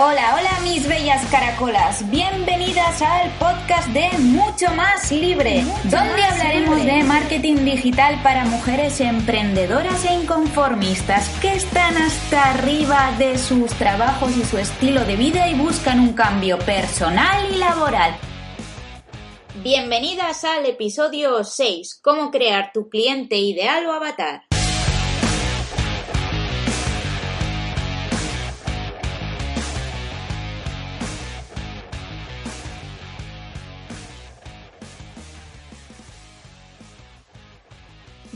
Hola, hola mis bellas caracolas, bienvenidas al podcast de Mucho Más Libre, donde hablaremos de marketing digital para mujeres emprendedoras e inconformistas que están hasta arriba de sus trabajos y su estilo de vida y buscan un cambio personal y laboral. Bienvenidas al episodio 6, cómo crear tu cliente ideal o avatar.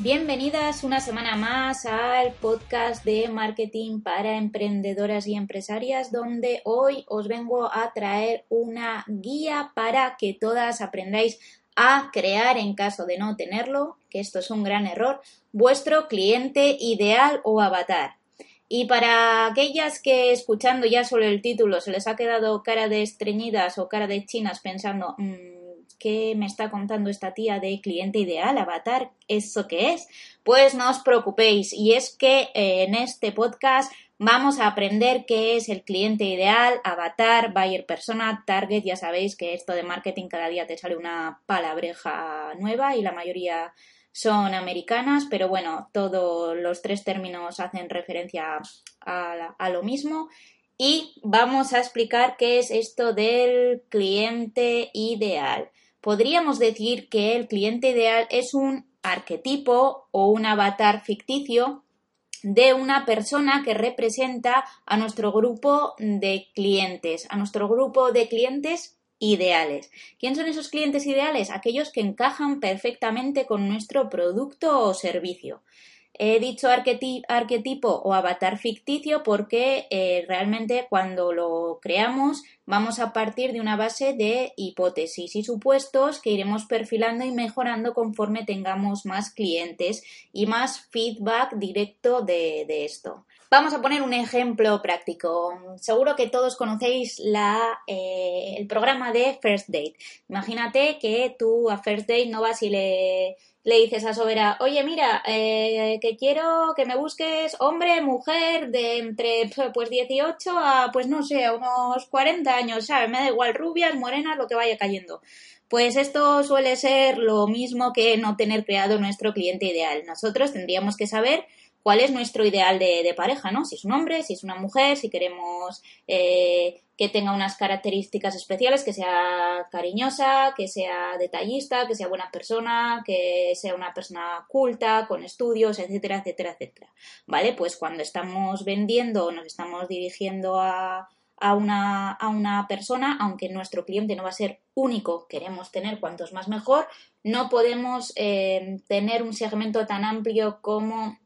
Bienvenidas una semana más al podcast de marketing para emprendedoras y empresarias, donde hoy os vengo a traer una guía para que todas aprendáis a crear, en caso de no tenerlo, que esto es un gran error, vuestro cliente ideal o avatar. Y para aquellas que escuchando ya solo el título se les ha quedado cara de estreñidas o cara de chinas pensando, mmm, ¿qué me está contando esta tía de cliente ideal, avatar? ¿Eso qué es? Pues no os preocupéis, y es que eh, en este podcast vamos a aprender qué es el cliente ideal, avatar, buyer persona, target, ya sabéis que esto de marketing cada día te sale una palabreja nueva y la mayoría son americanas, pero bueno, todos los tres términos hacen referencia a, a lo mismo y vamos a explicar qué es esto del cliente ideal podríamos decir que el cliente ideal es un arquetipo o un avatar ficticio de una persona que representa a nuestro grupo de clientes, a nuestro grupo de clientes ideales. ¿Quién son esos clientes ideales? Aquellos que encajan perfectamente con nuestro producto o servicio. He dicho arquetipo o avatar ficticio porque eh, realmente cuando lo creamos vamos a partir de una base de hipótesis y supuestos que iremos perfilando y mejorando conforme tengamos más clientes y más feedback directo de, esto. Vamos a poner un ejemplo práctico. Seguro que todos conocéis la, eh, el programa de First Date. Imagínate que tú a First Date no vas y le le dices a Sobera, oye, mira, eh, que quiero que me busques hombre, mujer, de entre pues 18 a, pues no sé, unos 40 años, ¿sabes? Me da igual, rubias, morenas, lo que vaya cayendo. Pues esto suele ser lo mismo que no tener creado nuestro cliente ideal. Nosotros tendríamos que saber cuál es nuestro ideal de, pareja, ¿no? Si es un hombre, si es una mujer, si queremos eh, que tenga unas características especiales, que sea cariñosa, que sea detallista, que sea buena persona, que sea una persona culta, con estudios, etcétera, etcétera, etcétera. ¿Vale? Pues cuando estamos vendiendo o nos estamos dirigiendo a, a una, persona, aunque nuestro cliente no va a ser único, queremos tener cuantos más mejor, no podemos eh, tener un segmento tan amplio como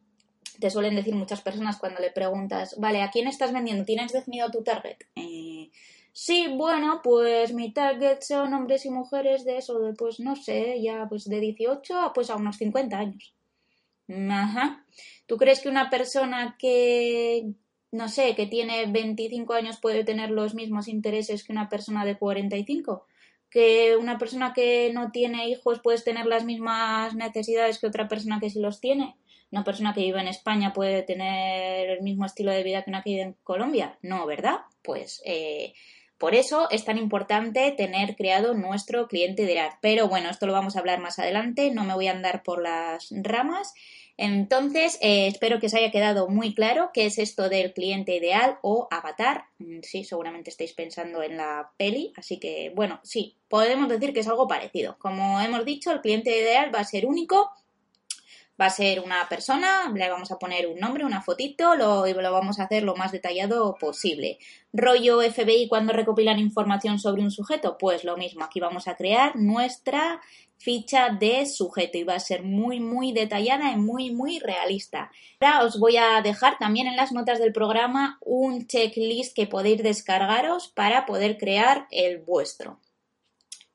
te suelen decir muchas personas cuando le preguntas, vale, ¿a quién estás vendiendo? ¿Tienes definido tu target? Eh, sí, bueno, pues mi target son hombres y mujeres de eso, de, pues no sé, ya pues de 18 a pues a unos 50 años. Ajá. ¿Tú crees que una persona que, no sé, que tiene 25 años puede tener los mismos intereses que una persona de 45? ¿Que una persona que no tiene hijos puede tener las mismas necesidades que otra persona que sí los tiene? Una persona que vive en España puede tener el mismo estilo de vida que una que vive en Colombia. No, ¿verdad? Pues eh, por eso es tan importante tener creado nuestro cliente ideal. Pero bueno, esto lo vamos a hablar más adelante, no me voy a andar por las ramas. Entonces, eh, espero que os haya quedado muy claro qué es esto del cliente ideal o avatar. Mm, sí, seguramente estáis pensando en la peli, así que bueno, sí, podemos decir que es algo parecido. Como hemos dicho, el cliente ideal va a ser único Va a ser una persona, le vamos a poner un nombre, una fotito, lo, lo vamos a hacer lo más detallado posible. Rollo FBI cuando recopilan información sobre un sujeto, pues lo mismo, aquí vamos a crear nuestra ficha de sujeto y va a ser muy muy detallada y muy muy realista. Ahora os voy a dejar también en las notas del programa un checklist que podéis descargaros para poder crear el vuestro.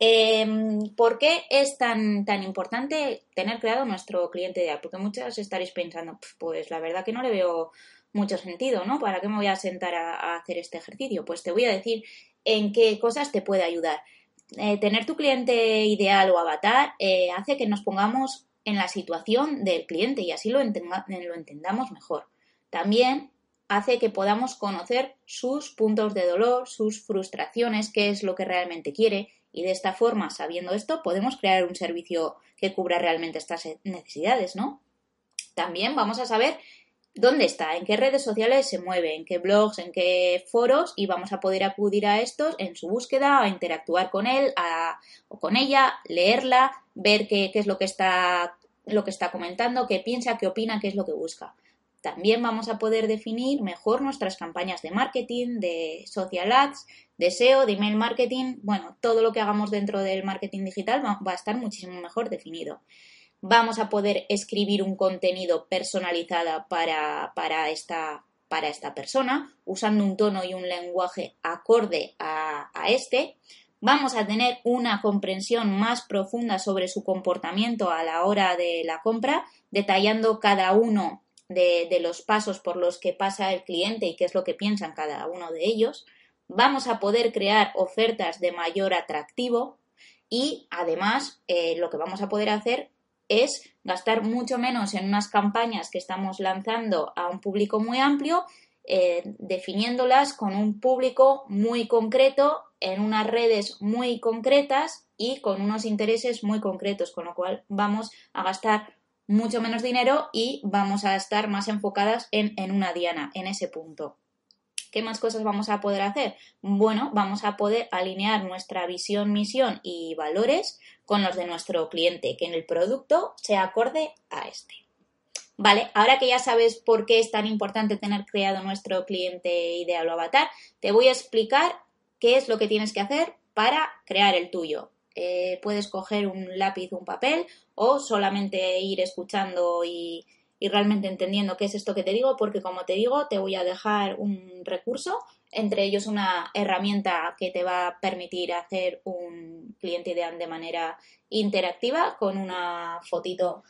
Em, ¿Por qué es tan, tan importante tener creado nuestro cliente ideal? Porque muchas estaréis pensando, pues la verdad que no le veo mucho sentido, ¿no? ¿Para qué me voy a sentar a, hacer este ejercicio? Pues te voy a decir en qué cosas te puede ayudar. Eh, tener tu cliente ideal o avatar eh, hace que nos pongamos en la situación del cliente y así lo, lo entendamos mejor. También hace que podamos conocer sus puntos de dolor, sus frustraciones, qué es lo que realmente quiere y de esta forma, sabiendo esto, podemos crear un servicio que cubra realmente estas necesidades, ¿no? También vamos a saber dónde está, en qué redes sociales se mueve, en qué blogs, en qué foros y vamos a poder acudir a estos en su búsqueda, a interactuar con él o con ella, leerla, ver qué, qué es lo que está lo que está comentando, qué piensa, qué opina, qué es lo que busca. También vamos a poder definir mejor nuestras campañas de marketing, de social ads, de SEO, de email marketing. Bueno, todo lo que hagamos dentro del marketing digital va, a estar muchísimo mejor definido. Vamos a poder escribir un contenido personalizado para, para, esta, para esta persona, usando un tono y un lenguaje acorde a, a este. Vamos a tener una comprensión más profunda sobre su comportamiento a la hora de la compra, detallando cada uno de, los pasos por los que pasa el cliente y qué es lo que piensan cada uno de ellos. Vamos a poder crear ofertas de mayor atractivo y además eh, lo que vamos a poder hacer es gastar mucho menos en unas campañas que estamos lanzando a un público muy amplio, eh, definiéndolas con un público muy concreto, en unas redes muy concretas y con unos intereses muy concretos, con lo cual vamos a gastar mucho menos dinero y vamos a estar más enfocadas en, una diana, en ese punto. ¿Qué más cosas vamos a poder hacer? Bueno, vamos a poder alinear nuestra visión, misión y valores con los de nuestro cliente, que en el producto se acorde a este. Vale, ahora que ya sabes por qué es tan importante tener creado nuestro cliente ideal o avatar, te voy a explicar qué es lo que tienes que hacer para crear el tuyo. Eh, puedes coger un lápiz, un papel o solamente ir escuchando y, realmente entendiendo qué es esto que te digo, porque como te digo, te voy a dejar un recurso, entre ellos una herramienta que te va a permitir hacer un cliente ideal de manera interactiva con una fotito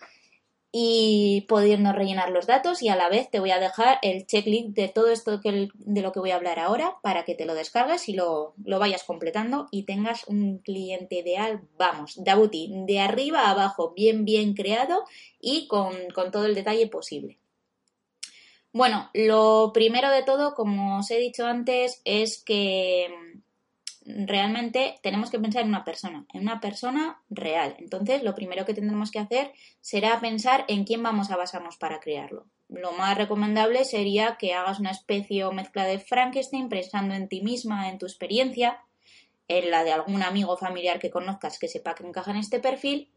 y pudiendo rellenar los datos y a la vez te voy a dejar el checklist de todo esto que, de lo que voy a hablar ahora para que te lo descargues y lo, lo vayas completando y tengas un cliente ideal, vamos, Dabuti, de arriba a abajo, bien, bien creado y con, con todo el detalle posible. Bueno, lo primero de todo, como os he dicho antes, es que realmente tenemos que pensar en una persona, en una persona real. Entonces, lo primero que tendremos que hacer será pensar en quién vamos a basarnos para crearlo. Lo más recomendable sería que hagas una especie o mezcla de Frankenstein pensando en ti misma, en tu experiencia, en la de algún amigo o familiar que conozcas que sepa que encaja en este perfil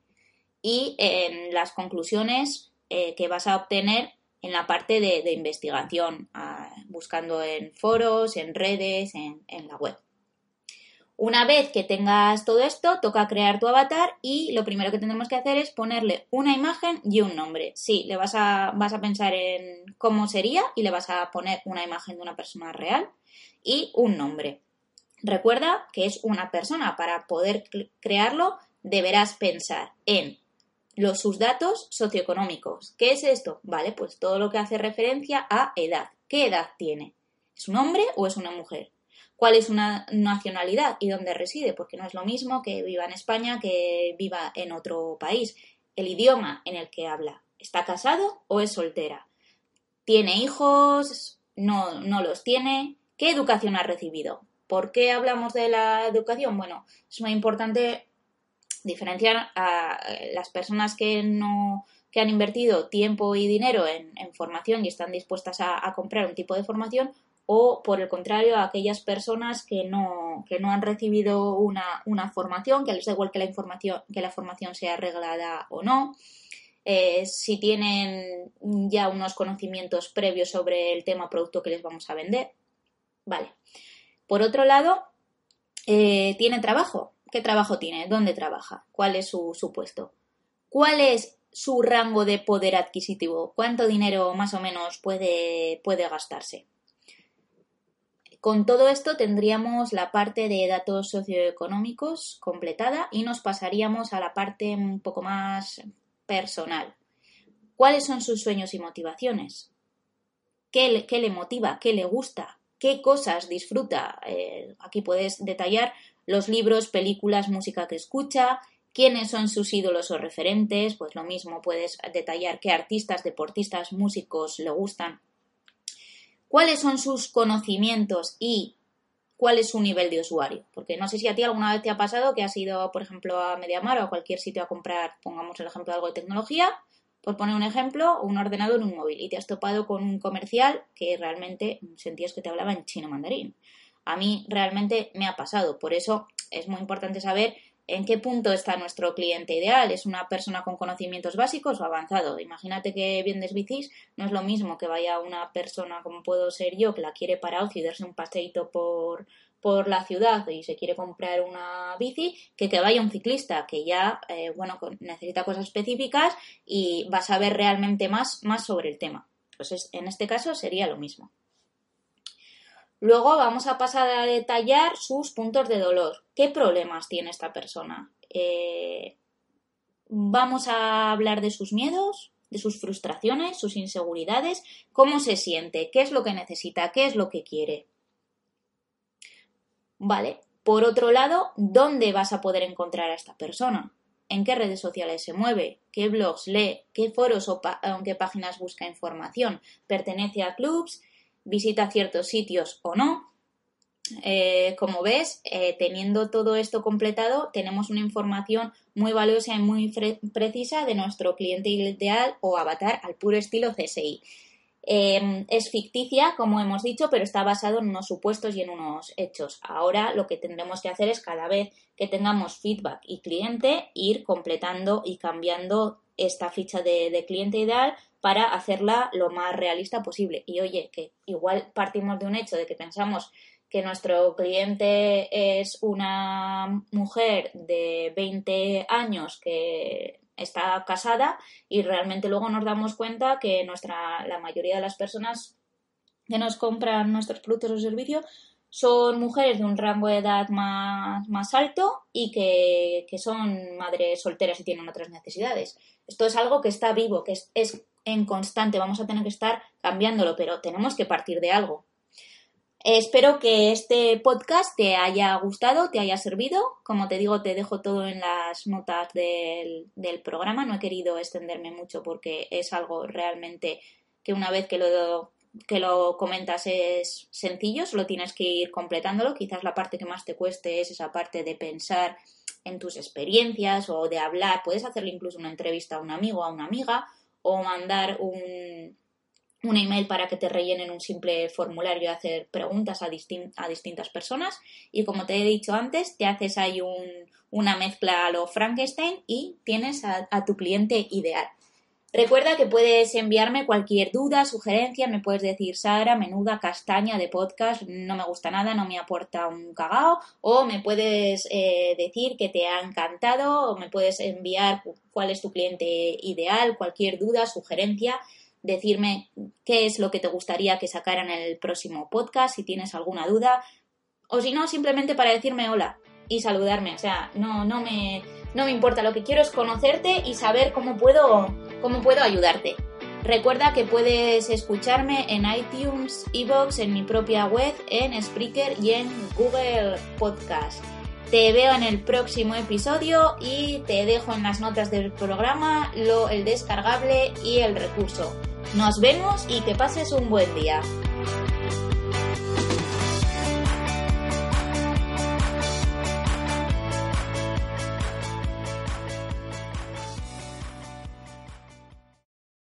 y en las conclusiones eh, que vas a obtener en la parte de, investigación, ah, buscando en foros, en redes, en la web. Una vez que tengas todo esto, toca crear tu avatar y lo primero que tendremos que hacer es ponerle una imagen y un nombre. Sí, le vas a, vas a pensar en cómo sería y le vas a poner una imagen de una persona real y un nombre. Recuerda que es una persona. Para poder crearlo deberás pensar en los, sus datos socioeconómicos. ¿Qué es esto? Vale, pues todo lo que hace referencia a edad. ¿Qué edad tiene? ¿Es un hombre o es una mujer? Cuál es una nacionalidad y dónde reside, porque no es lo mismo que viva en España que viva en otro país. El idioma en el que habla, ¿está casado o es soltera? ¿Tiene hijos? ¿No, no los tiene? ¿Qué educación ha recibido? ¿Por qué hablamos de la educación? Bueno, es muy importante diferenciar a las personas que no que han invertido tiempo y dinero en, formación y están dispuestas a, comprar un tipo de formación o por el contrario a aquellas personas que no, que no han recibido una, una, formación, que les da igual que la información, que la formación sea arreglada o no. eh, si tienen ya unos conocimientos previos sobre el tema producto que les vamos a vender. Vale. Por otro lado, eh, ¿tiene trabajo? ¿Qué trabajo tiene? ¿Dónde trabaja? ¿Cuál es su, su puesto? ¿Cuál es su rango de poder adquisitivo? ¿Cuánto dinero más o menos puede, puede gastarse? Con todo esto tendríamos la parte de datos socioeconómicos completada y nos pasaríamos a la parte un poco más personal. ¿Cuáles son sus sueños y motivaciones? ¿Qué le, motiva? ¿Qué le gusta? ¿Qué cosas disfruta? Eh, aquí puedes detallar los libros, películas, música que escucha, quiénes son sus ídolos o referentes, pues lo mismo puedes detallar qué artistas, deportistas, músicos le gustan cuáles son sus conocimientos y cuál es su nivel de usuario. Porque no sé si a ti alguna vez te ha pasado que has ido, por ejemplo, a Mediamar o a cualquier sitio a comprar, pongamos el ejemplo de algo de tecnología, por poner un ejemplo, un ordenador un móvil, y te has topado con un comercial que realmente sentías que te hablaba en chino mandarín. A mí realmente me ha pasado, por eso es muy importante saber ¿En qué punto está nuestro cliente ideal? ¿Es una persona con conocimientos básicos o avanzado? Imagínate que vendes bicis, no es lo mismo que vaya una persona como puedo ser yo, que la quiere para ocio y darse un paseíto por, por la ciudad y se quiere comprar una bici, que que vaya un ciclista que ya, eh, bueno, necesita cosas específicas y va a saber realmente más, más sobre el tema. Pues en este caso sería lo mismo. Luego vamos a pasar a detallar sus puntos de dolor. ¿Qué problemas tiene esta persona? Eh, vamos a hablar de sus miedos, de sus frustraciones, sus inseguridades, cómo se siente, qué es lo que necesita, qué es lo que quiere. Vale. Por otro lado, ¿dónde vas a poder encontrar a esta persona? ¿En qué redes sociales se mueve? ¿Qué blogs lee? ¿Qué foros o en qué páginas busca información? ¿Pertenece a clubs? Visita ciertos sitios o no. Eh, como ves, eh, teniendo todo esto completado, tenemos una información muy valiosa y muy precisa de nuestro cliente ideal o avatar al puro estilo CSI. Em, es ficticia, como hemos dicho, pero está basado en unos supuestos y en unos hechos. Ahora lo que tendremos que hacer es cada vez que tengamos feedback y cliente, ir completando y cambiando esta ficha de cliente ideal para hacerla lo más realista posible. Y oye, que igual partimos de un hecho de que pensamos que nuestro cliente es una mujer de 20 años que está casada y realmente luego nos damos cuenta que nuestra, la mayoría de las personas que nos compran nuestros productos o servicios son mujeres de un rango de edad más, más alto y que, que, son madres solteras y tienen otras necesidades. Esto es algo que está vivo, que es, es en constante, vamos a tener que estar cambiándolo, pero tenemos que partir de algo. Espero que este podcast te haya gustado, te haya servido. Como te digo, te dejo todo en las notas del, programa. No he querido extenderme mucho porque es algo realmente que una vez que lo, que lo comentas es sencillo, solo tienes que ir completándolo. Quizás la parte que más te cueste es esa parte de pensar en tus experiencias o de hablar. Puedes hacerle incluso una entrevista a un amigo a una amiga o mandar un, un email para que te rellenen un simple formulario y hacer preguntas a, a, distintas personas. Y como te he dicho antes, te haces ahí un, una mezcla a lo Frankenstein y tienes a, tu cliente ideal. Recuerda que puedes enviarme cualquier duda, sugerencia, me puedes decir Sara, menuda castaña de podcast, no me gusta nada, no me aporta un cagao, o me puedes eh, decir que te ha encantado, o me puedes enviar cuál es tu cliente ideal, cualquier duda, sugerencia, decirme qué es lo que te gustaría que sacara en el próximo podcast, si tienes alguna duda, o si no, simplemente para decirme hola y saludarme, o sea, no, no me no me importa, lo que quiero es conocerte y saber cómo puedo, cómo puedo ayudarte. Recuerda que puedes escucharme en iTunes, Evox, en mi propia web, en Spreaker y en Google Podcast. Te veo en el próximo episodio y te dejo en las notas del programa lo, el descargable y el recurso. Nos vemos y que pases un buen día.